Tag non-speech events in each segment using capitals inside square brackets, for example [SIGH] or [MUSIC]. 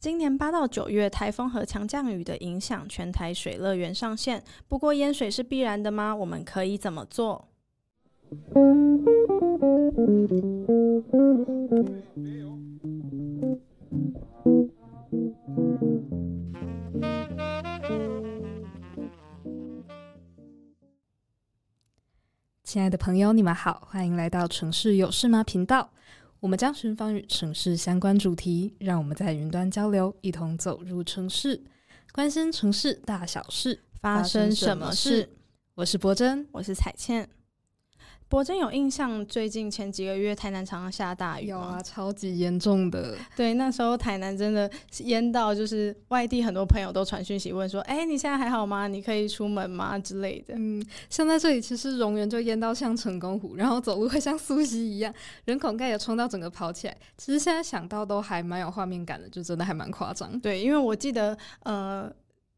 今年八到九月，台风和强降雨的影响，全台水乐园上线。不过淹水是必然的吗？我们可以怎么做？亲爱的朋友，你们好，欢迎来到城市有事吗频道。我们将寻访与城市相关主题，让我们在云端交流，一同走入城市，关心城市大小事，发生什么事？我是博珍，我是彩倩。柏珍有印象，最近前几个月台南常常下大雨，有啊，超级严重的。对，那时候台南真的淹到，就是外地很多朋友都传讯息问说：“哎、欸，你现在还好吗？你可以出门吗？”之类的。嗯，像在这里，其实荑原就淹到像成功湖，然后走路会像苏西一样，人孔盖也冲到整个跑起来。其实现在想到都还蛮有画面感的，就真的还蛮夸张。对，因为我记得呃，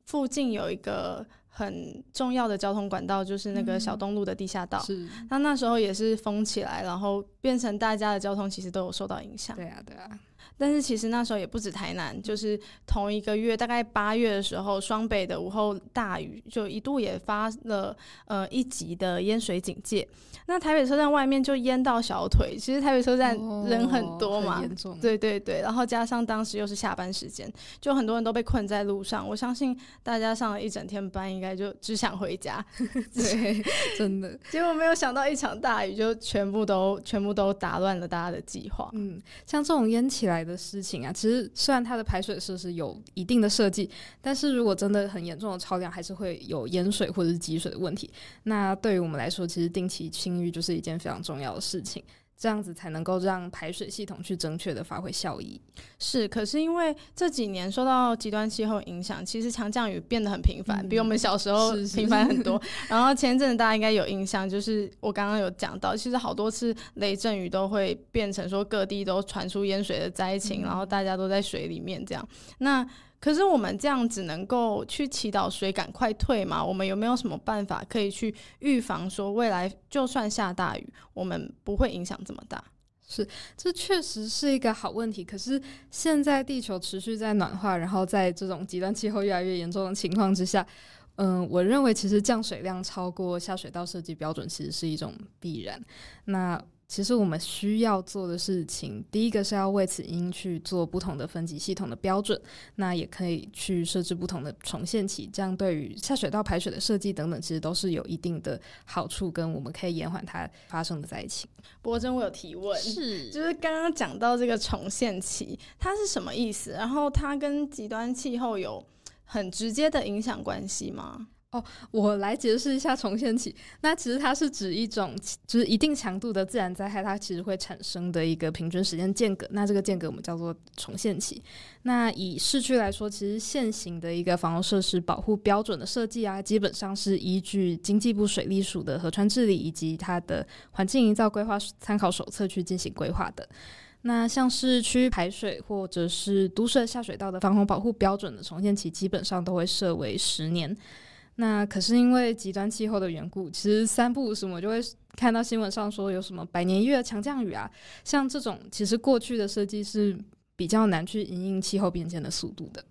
附近有一个。很重要的交通管道就是那个小东路的地下道，是。那那时候也是封起来，然后变成大家的交通其实都有受到影响。对啊，对啊。但是其实那时候也不止台南，就是同一个月，大概八月的时候，双北的午后大雨就一度也发了呃一级的淹水警戒。那台北车站外面就淹到小腿，其实台北车站人很多嘛，严重。对对对，然后加上当时又是下班时间，就很多人都被困在路上。我相信大家上了一整天班，应该就只想回家。[LAUGHS] 对，真的。结果没有想到一场大雨就全部都全部都打乱了大家的计划。嗯，像这种淹起来来的事情啊，其实虽然它的排水设施有一定的设计，但是如果真的很严重的超量，还是会有淹水或者是积水的问题。那对于我们来说，其实定期清淤就是一件非常重要的事情，这样子才能够让排水系统去正确的发挥效益。是，可是因为这几年受到极端气候影响，其实强降雨变得很频繁，嗯，比我们小时候频繁很多。是 [LAUGHS] 是然后前阵子大家应该有印象，就是我刚刚有讲到，其实好多次雷阵雨都会变成说各地都传出淹水的灾情，嗯，然后大家都在水里面这样。那可是我们这样只能够去祈祷水赶快退吗？我们有没有什么办法可以去预防，说未来就算下大雨，我们不会影响这么大？是，这确实是一个好问题。可是现在地球持续在暖化，然后在这种极端气候越来越严重的情况之下，嗯，[LAUGHS] 我认为其实降水量超过下水道设计标准，其实是一种必然。那其实我们需要做的事情，第一个是要为此因去做不同的分级系统的标准，那也可以去设置不同的重现期，这样对于下水道排水的设计等等，其实都是有一定的好处，跟我们可以延缓它发生的灾情。柏珍，我有提问，是就是刚刚讲到这个重现期，它是什么意思？然后它跟极端气候有很直接的影响关系吗？哦，我来解释一下重现期。那其实它是指一种就是一定强度的自然灾害，它其实会产生的一个平均时间间隔。那这个间隔我们叫做重现期。那以市区来说，其实现行的一个防洪设施保护标准的设计啊，基本上是依据经济部水利署的河川治理以及它的环境营造规划参考手册去进行规划的。那像是区域排水或者是都市下水道的防洪保护标准的重现期，基本上都会设为十年。那可是因为极端气候的缘故，其实三不五时我就会看到新闻上说有什么百年一遇的强降雨啊，像这种其实过去的设计是比较难去因应气候变迁的速度的，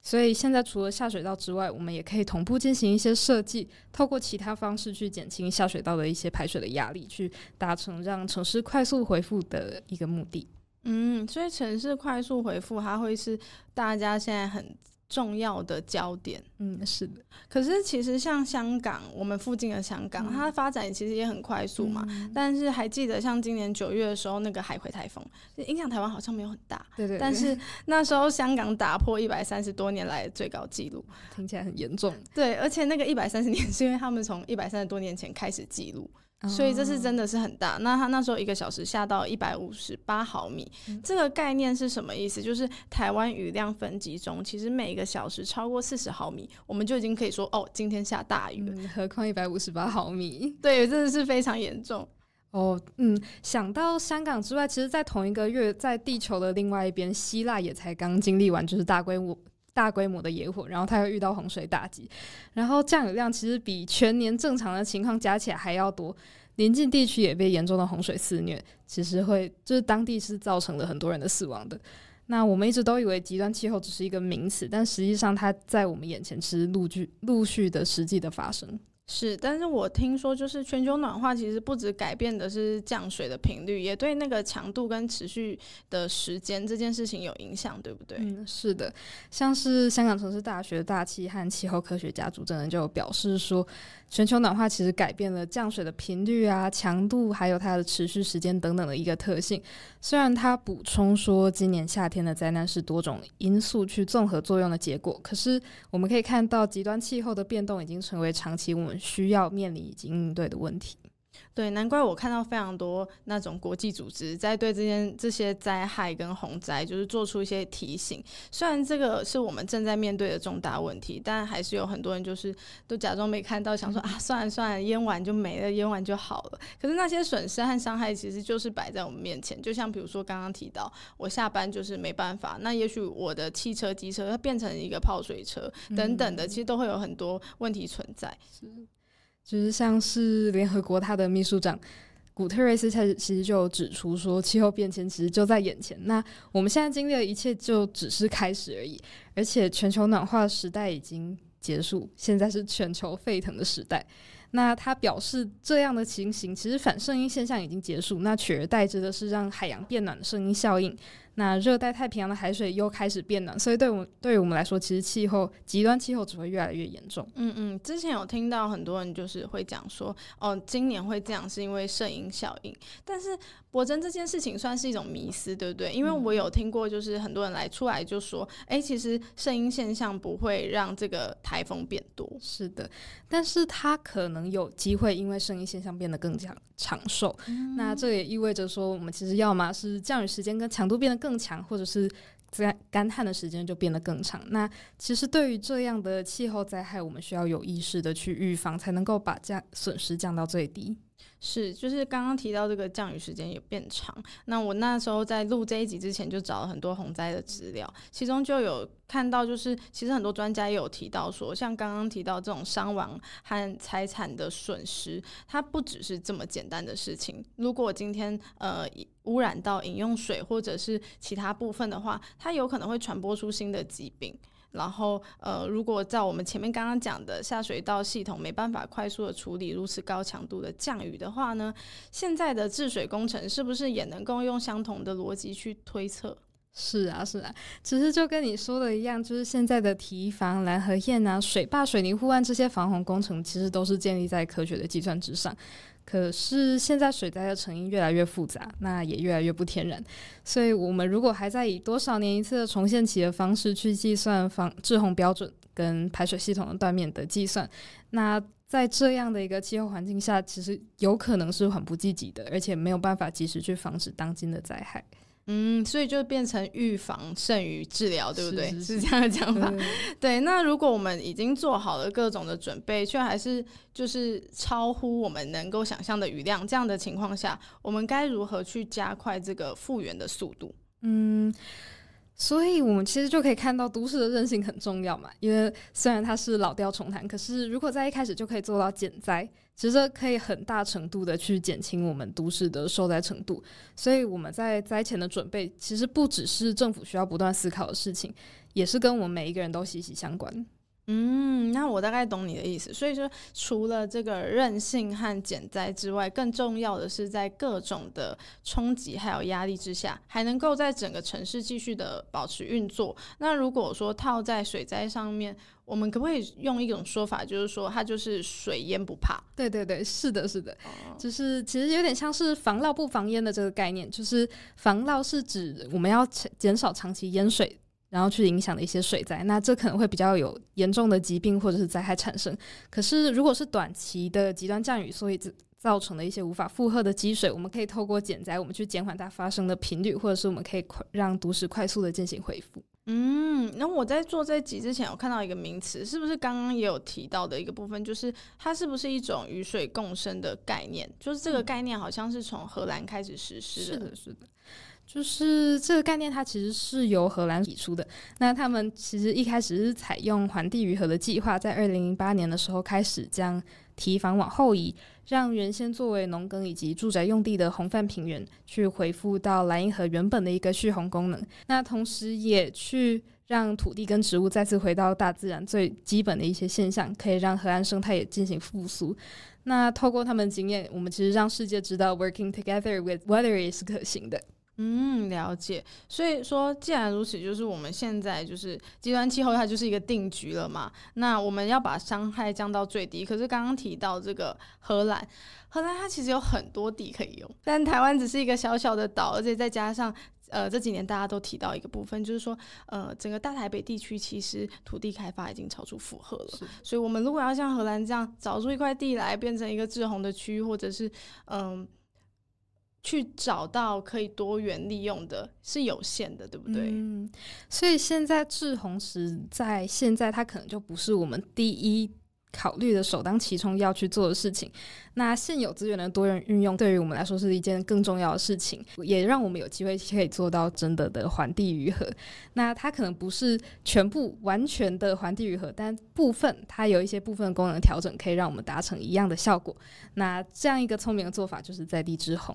所以现在除了下水道之外，我们也可以同步进行一些设计，透过其他方式去减轻下水道的一些排水的压力，去达成让城市快速恢复的一个目的。嗯，所以城市快速恢复，它会是大家现在很重要的焦点，嗯，是的。可是其实像香港，我们附近的香港，嗯、它的发展其实也很快速嘛。嗯、但是还记得像今年九月的时候，那个海葵台风，影响台湾好像没有很大。对，对对。但是那时候香港打破一百三十多年来的最高纪录，听起来很严重。对，而且那个一百三十年是因为他们从一百三十多年前开始记录。所以这是真的是很大。那他那时候一个小时下到一百五十八毫米，嗯，这个概念是什么意思？就是台湾雨量分级中，其实每个小时超过四十毫米，我们就已经可以说哦，今天下大雨了。嗯，何况一百五十八毫米？对，真的是非常严重。哦，嗯，想到香港之外，其实，在同一个月，在地球的另外一边，希腊也才刚经历完就是大规模大规模的野火，然后它又遇到洪水打击，然后降雨量其实比全年正常的情况加起来还要多。邻近地区也被严重的洪水肆虐，其实会就是当地是造成了很多人的死亡的。那我们一直都以为极端气候只是一个名词，但实际上它在我们眼前是陆续陆续的实际的发生。是，但是我听说，就是全球暖化其实不止改变的是降水的频率，也对那个强度跟持续的时间这件事情有影响，对不对？嗯，是的，像是香港城市大学大气和气候科学家朱振恩就表示说，全球暖化其实改变了降水的频率啊、强度，还有它的持续时间等等的一个特性。虽然他补充说，今年夏天的灾难是多种因素去综合作用的结果，可是我们可以看到，极端气候的变动已经成为长期我们需要面临以及应对的问题。对，难怪我看到非常多那种国际组织在对这件这些灾害跟洪灾，就是做出一些提醒。虽然这个是我们正在面对的重大问题，但还是有很多人就是都假装没看到，想说啊，算了算了，淹完就没了，淹完就好了。可是那些损失和伤害其实就是摆在我们面前。就像比如说刚刚提到，我下班就是没办法，那也许我的汽车、机车它变成一个泡水车等等的，其实都会有很多问题存在。是。就是像是联合国他的秘书长古特瑞斯，他其实就指出说，气候变迁其实就在眼前。那我们现在经历的一切就只是开始而已，而且全球暖化时代已经结束，现在是全球沸腾的时代。那他表示，这样的情形其实反声音现象已经结束，那取而代之的是让海洋变暖的声音效应。那热带太平洋的海水又开始变暖，所以对我们对于我们来说，其实气候极端气候只会越来越严重。嗯嗯，之前有听到很多人就是会讲说，哦，今年会这样是因为圣婴效应，但是博真这件事情算是一种迷思，对不对？因为我有听过，就是很多人来出来就说，哎、嗯，其实圣婴现象不会让这个台风变多。是的，但是它可能有机会因为圣婴现象变得更加长寿。嗯、那这也意味着说，我们其实要么是降雨时间跟强度变得更更强，或者是在干旱的时间就变得更长。那其实对于这样的气候灾害，我们需要有意识的去预防，才能够把降损失降到最低。是，就是刚刚提到这个降雨时间也变长。那我那时候在录这一集之前，就找了很多洪灾的资料，其中就有看到，就是其实很多专家也有提到说，像刚刚提到这种伤亡和财产的损失，它不只是这么简单的事情。如果今天呃污染到饮用水或者是其他部分的话，它有可能会传播出新的疾病。然后，呃，如果在我们前面刚刚讲的下水道系统没办法快速的处理如此高强度的降雨的话呢，现在的治水工程是不是也能够用相同的逻辑去推测？是啊，是啊，其实就跟你说的一样，就是现在的堤防、拦河堰啊、水坝、水泥护岸这些防洪工程，其实都是建立在科学的计算之上。可是现在水灾的成因越来越复杂，那也越来越不天然。所以，我们如果还在以多少年一次的重现期的方式去计算防治洪标准跟排水系统的断面的计算，那在这样的一个气候环境下，其实有可能是很不积极的，而且没有办法及时去防止当今的灾害。嗯，所以就变成预防胜于治疗，对不对？是，是，是，是这样的讲法。对，那如果我们已经做好了各种的准备，却还是就是超乎我们能够想象的雨量，这样的情况下，我们该如何去加快这个复原的速度？嗯。所以，我们其实就可以看到都市的韧性很重要嘛。因为虽然它是老调重弹，可是如果在一开始就可以做到减灾，其实可以很大程度的去减轻我们都市的受灾程度。所以我们在灾前的准备，其实不只是政府需要不断思考的事情，也是跟我们每一个人都息息相关。嗯，那我大概懂你的意思。所以说，除了这个韧性和减灾之外，更重要的是在各种的冲击还有压力之下，还能够在整个城市继续的保持运作。那如果说套在水灾上面，我们可不可以用一种说法，就是说它就是水淹不怕？对对对，是的，是的，就是其实有点像是防涝不防淹的这个概念。就是防涝是指我们要减少长期淹水。然后去影响的一些水灾，那这可能会比较有严重的疾病或者是灾害产生。可是如果是短期的极端降雨，所以造成的一些无法负荷的积水，我们可以透过减灾，我们去减缓它发生的频率，或者是我们可以让都市快速的进行恢复。嗯，那我在做这集之前，有看到一个名词，是不是刚刚也有提到的一个部分，就是它是不是一种与水共生的概念？就是这个概念好像是从荷兰开始实施的。是的，是的。就是这个概念，它其实是由荷兰提出的。那他们其实一开始是采用环地愈合的计划，在二零零八年的时候开始将堤防往后移，让原先作为农耕以及住宅用地的红泛平原，去恢复到莱茵河原本的一个蓄洪功能。那同时也去让土地跟植物再次回到大自然最基本的一些现象，可以让河岸生态也进行复苏。那透过他们经验，我们其实让世界知道，working together with weather 也是可行的。嗯，了解。所以说，既然如此，就是我们现在就是极端气候，它就是一个定局了嘛。那我们要把伤害降到最低。可是刚刚提到这个荷兰，荷兰它其实有很多地可以用，但台湾只是一个小小的岛，而且再加上呃这几年大家都提到一个部分，就是说呃整个大台北地区其实土地开发已经超出负荷了。是所以我们如果要像荷兰这样找出一块地来变成一个制洪的区域，或者是嗯。呃去找到可以多元利用的，是有限的，对不对？嗯，所以现在滞洪池在现在它可能就不是我们第一考虑的首当其冲要去做的事情。那现有资源的多元运用，对于我们来说是一件更重要的事情，也让我们有机会可以做到真的的环地愈合。那它可能不是全部完全的环地愈合，但部分它有一些部分功能调整，可以让我们达成一样的效果。那这样一个聪明的做法，就是在地滞洪。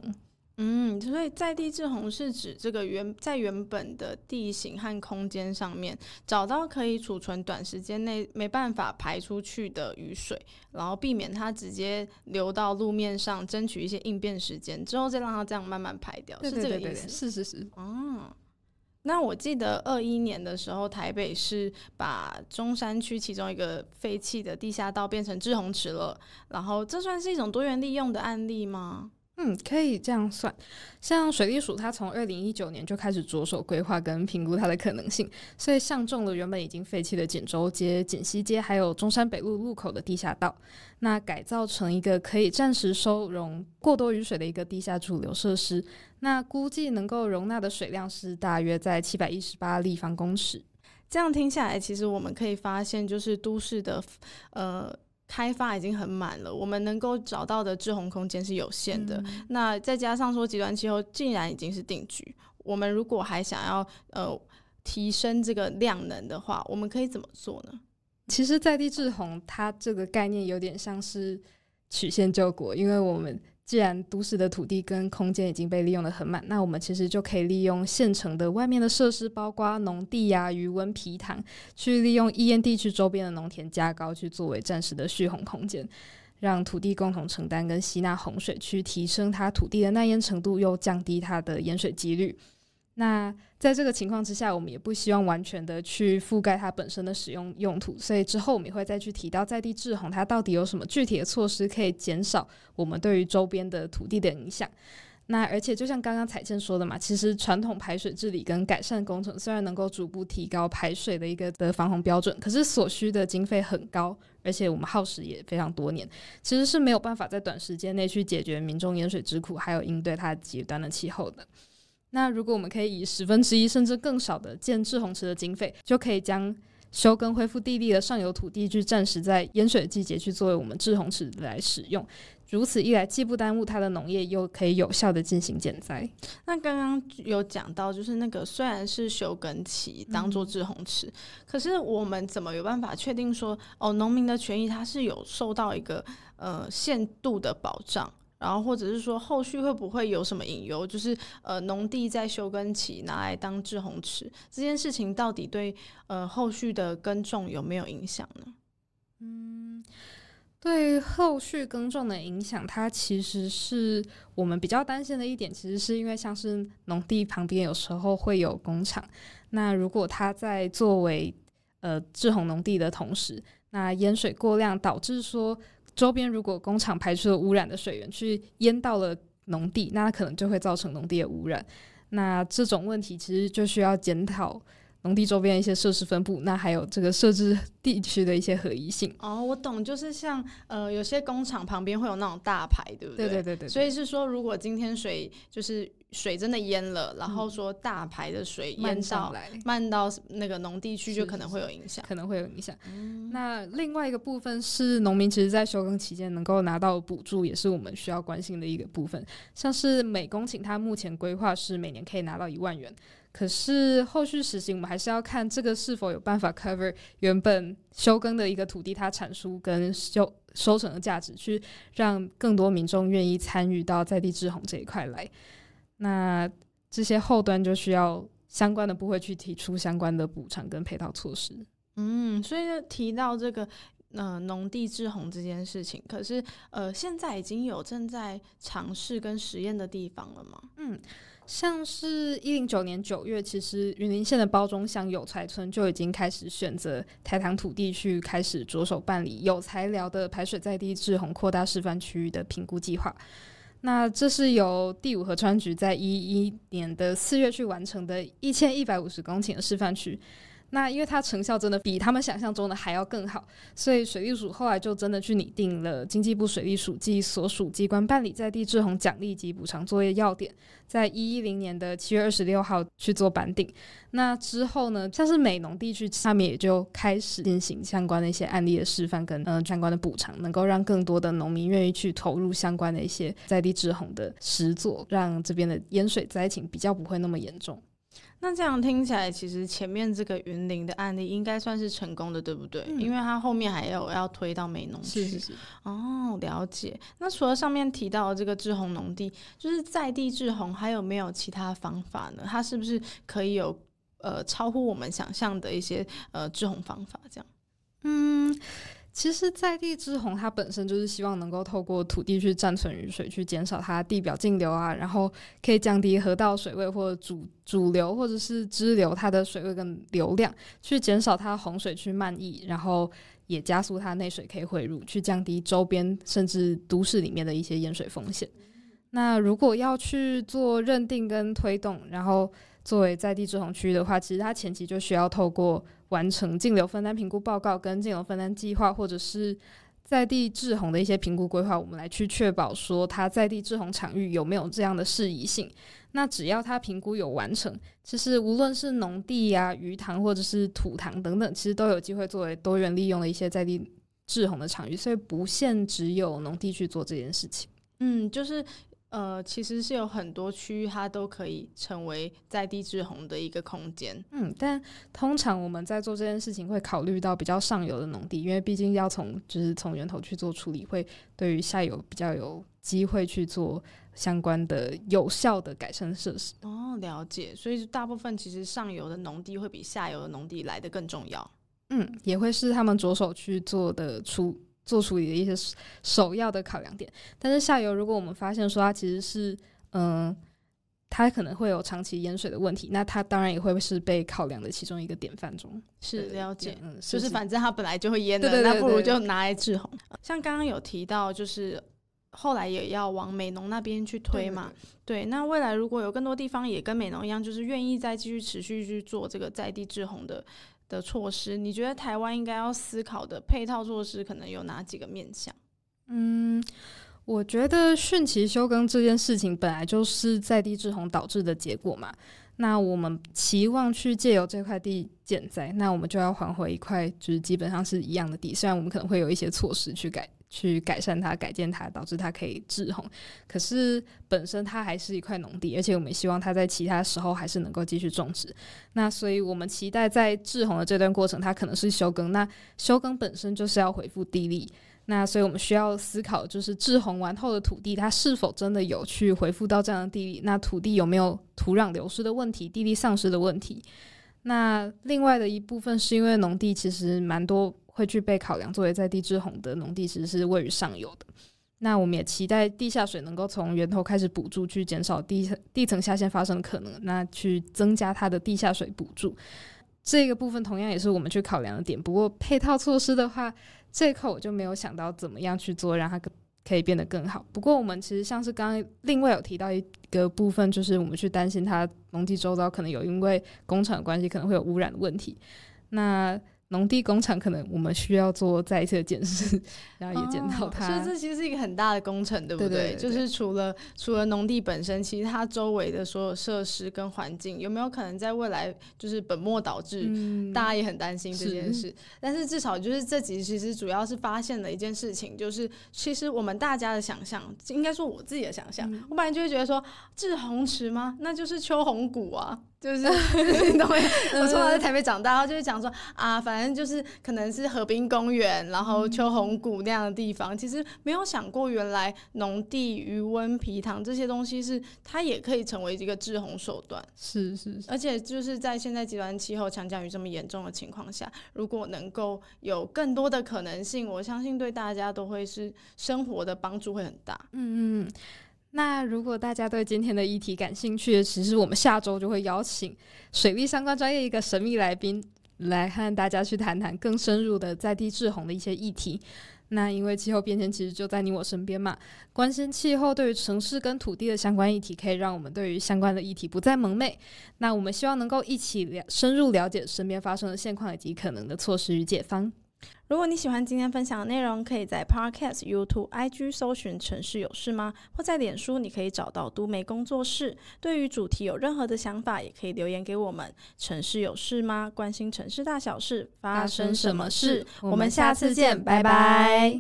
嗯，所以在地滞洪是指这个原在原本的地形和空间上面找到可以储存短时间内没办法排出去的雨水，然后避免它直接流到路面上，争取一些应变时间，之后再让它这样慢慢排掉，对对对对对，是这个意思？是是是。哦，那我记得二一年的时候，台北市把中山区其中一个废弃的地下道变成制洪池了，然后这算是一种多元利用的案例吗？嗯，可以这样算。像水利署，它从二零一九年就开始着手规划跟评估它的可能性，所以相中了原本已经废弃的锦州街、锦西街，还有中山北路路口的地下道，那改造成一个可以暂时收容过多雨水的一个地下主流设施。那估计能够容纳的水量是大约在七百一十八立方公尺。这样听下来，其实我们可以发现，就是都市的呃。开发已经很满了，我们能够找到的滞洪空间是有限的。嗯、那再加上说极端气候竟然已经是定局，我们如果还想要呃提升这个量能的话，我们可以怎么做呢？其实，在地滞洪它这个概念有点像是曲线救国，因为我们。既然都市的土地跟空间已经被利用得很满，那我们其实就可以利用现成的外面的设施，包括农地呀、鱼温皮塘，去利用易淹地区周边的农田加高，去作为暂时的蓄洪空间，让土地共同承担跟吸纳洪水，去提升它土地的耐淹程度，又降低它的淹水几率。那在这个情况之下，我们也不希望完全的去覆盖它本身的使用用途，所以之后我们也会再去提到在地制洪，它到底有什么具体的措施可以减少我们对于周边的土地的影响。那而且就像刚刚彩倩说的嘛，其实传统排水治理跟改善工程虽然能够逐步提高排水的一个的防洪标准，可是所需的经费很高，而且我们耗时也非常多年，其实是没有办法在短时间内去解决民众饮水之苦，还有应对它极端的气候的。那如果我们可以以十分之一甚至更少的建滞洪池的经费，就可以将休耕恢复地力的上游土地，去暂时在淹水季节去作为我们滞洪池来使用。如此一来，既不耽误它的农业，又可以有效的进行减灾。那刚刚有讲到，就是那个虽然是休耕期当做滞洪池，可是我们怎么有办法确定说，哦，农民的权益它是有受到一个呃限度的保障？然后，或者是说，后续会不会有什么隐忧？就是呃，农地在休耕期拿来当滞洪池，这件事情到底对呃后续的耕种有没有影响呢？嗯，对后续耕种的影响，它其实是我们比较担心的一点。其实是因为像是农地旁边有时候会有工厂，那如果它在作为呃滞洪农地的同时，那淹水过量导致说。周边如果工厂排出了污染的水源去淹到了农地，那可能就会造成农地的污染。那这种问题其实就需要检讨农地周边的一些设施分布，那还有这个设置 [LAUGHS] 地区的一些合一性。哦，我懂，就是像呃，有些工厂旁边会有那种大排，对不对？对对对对。所以是说，如果今天水就是水真的淹了，然后说大排的水淹到来，漫到那个农地区，就可能会有影响，可能会有影响。嗯。那另外一个部分是农民其实，在休耕期间能够拿到补助，也是我们需要关心的一个部分。像是每公顷，它目前规划是每年可以拿到一万元。可是后续实行，我们还是要看这个是否有办法 cover 原本休耕的一个土地它产出跟收收成的价值，去让更多民众愿意参与到在地制洪这一块来。那这些后端就需要相关的部会去提出相关的补偿跟配套措施。嗯，所以就提到这个呃农地制洪这件事情，可是呃现在已经有正在尝试跟实验的地方了吗？嗯。像是一零九年九月，其实云林县的包中乡有才村就已经开始选择台糖土地去开始着手办理有才寮的排水在地治洪扩大示范区域的评估计划。那这是由第五河川局在一一年的四月去完成的一千一百五十公顷的示范区。那因为它成效真的比他们想象中的还要更好，所以水利署后来就真的去拟定了经济部水利署及所属机关办理在地滞洪奖励及补偿作业要点，在一一零年的七月二十六号去做颁定。那之后呢，像是美浓地区下面也就开始进行相关的一些案例的示范跟嗯、呃、相关的补偿，能够让更多的农民愿意去投入相关的一些在地滞洪的实作，让这边的淹水灾情比较不会那么严重。那这样听起来，其实前面这个云林的案例应该算是成功的，对不对？嗯、因为它后面还有要推到美农去。是是是。哦，了解。那除了上面提到的这个滞洪农地，就是在地滞洪，还有没有其他方法呢？它是不是可以有呃超乎我们想象的一些呃滞洪方法？这样？嗯。其实，在地之洪它本身就是希望能够透过土地去暂存雨水，去减少它地表径流啊，然后可以降低河道水位或主主流或者是支流它的水位跟流量，去减少它洪水去漫溢，然后也加速它内水可以汇入，去降低周边甚至都市里面的一些淹水风险。那如果要去做认定跟推动，然后作为在地滞洪区域的话，其实它前期就需要透过完成径流分担评估报告跟径流分担计划，或者是在地滞洪的一些评估规划，我们来去确保说它在地滞洪场域有没有这样的适宜性。那只要它评估有完成，其实无论是农地呀、鱼塘或者是土塘等等，其实都有机会作为多元利用的一些在地滞洪的场域，所以不限只有农地去做这件事情。嗯，就是。呃，其实是有很多区域，它都可以成为在地制洪的一个空间。嗯，但通常我们在做这件事情会考虑到比较上游的农地，因为毕竟要从就是从源头去做处理，会对于下游比较有机会去做相关的有效的改善设施。哦，了解。所以大部分其实上游的农地会比下游的农地来得更重要。嗯，也会是他们着手去做的出。做处理的一些首要的考量点，但是下游如果我们发现说它其实是，嗯，它可能会有长期淹水的问题，那它当然也会是被考量的其中一个典范中。是了解，嗯，就是反正它本来就会淹的，对对对对对，那不如就拿来治洪。像刚刚有提到，就是后来也要往美农那边去推嘛，对，那未来如果有更多地方也跟美农一样，就是愿意再继续持续去做这个在地制洪的。的措施，你觉得台湾应该要思考的配套措施可能有哪几个面向？嗯，我觉得汛期休耕这件事情本来就是在地滞洪导致的结果嘛。那我们期望去借由这块地减灾，那我们就要还回一块就是基本上是一样的地，虽然我们可能会有一些措施去改。去改善它、改建它，导致它可以滞洪。可是本身它还是一块农地，而且我们希望它在其他时候还是能够继续种植。那所以我们期待在滞洪的这段过程，它可能是休耕。那休耕本身就是要恢复地力。那所以我们需要思考，就是滞洪完后的土地，它是否真的有去恢复到这样的地力？那土地有没有土壤流失的问题、地力丧失的问题？那另外的一部分是因为农地其实蛮多。会去被考量作为在地滞洪的农地，其实是位于上游的。那我们也期待地下水能够从源头开始补助，去减少地地层下陷发生的可能。那去增加它的地下水补助，这个部分同样也是我们去考量的点。不过配套措施的话，这一块我就没有想到怎么样去做，让它可以变得更好。不过我们其实像是刚刚另外有提到一个部分，就是我们去担心它农地周遭可能有因为工厂的关系可能会有污染的问题。那农地工厂可能我们需要做再一次的检视，[LAUGHS] 然后也检讨它。所以这其实是一个很大的工程，对不对？对对对对，就是除了除了农地本身，其实它周围的所有设施跟环境有没有可能在未来就是本末倒置？嗯、大家也很担心这件事。是，但是至少就是这集其实主要是发现了一件事情，就是其实我们大家的想象，应该说我自己的想象，嗯、我本来就会觉得说滞洪池吗？那就是秋红谷啊。就是，[LAUGHS] 你懂吗？我从小在台北长大，然后就是讲说啊，反正就是可能是河滨公园，然后秋红谷那样的地方，其实没有想过原来农地、余温、皮塘这些东西是它也可以成为一个制洪手段。是是是，而且就是在现在极端气候、强降雨这么严重的情况下，如果能够有更多的可能性，我相信对大家都会是生活的帮助会很大。嗯嗯。那如果大家对今天的议题感兴趣，其实我们下周就会邀请水利相关专业一个神秘来宾来和大家去谈谈更深入的在地滞洪的一些议题。那因为气候变迁其实就在你我身边嘛，关心气候对于城市跟土地的相关议题，可以让我们对于相关的议题不再蒙昧。那我们希望能够一起了深入了解身边发生的现况以及可能的措施与解方。如果你喜欢今天分享的内容，可以在 Podcast、YouTube、IG 搜寻“城市有事吗”，或在脸书你可以找到都媒工作室。对于主题有任何的想法，也可以留言给我们。城市有事吗？关心城市大小事，发生什么事？我们下次见，拜拜。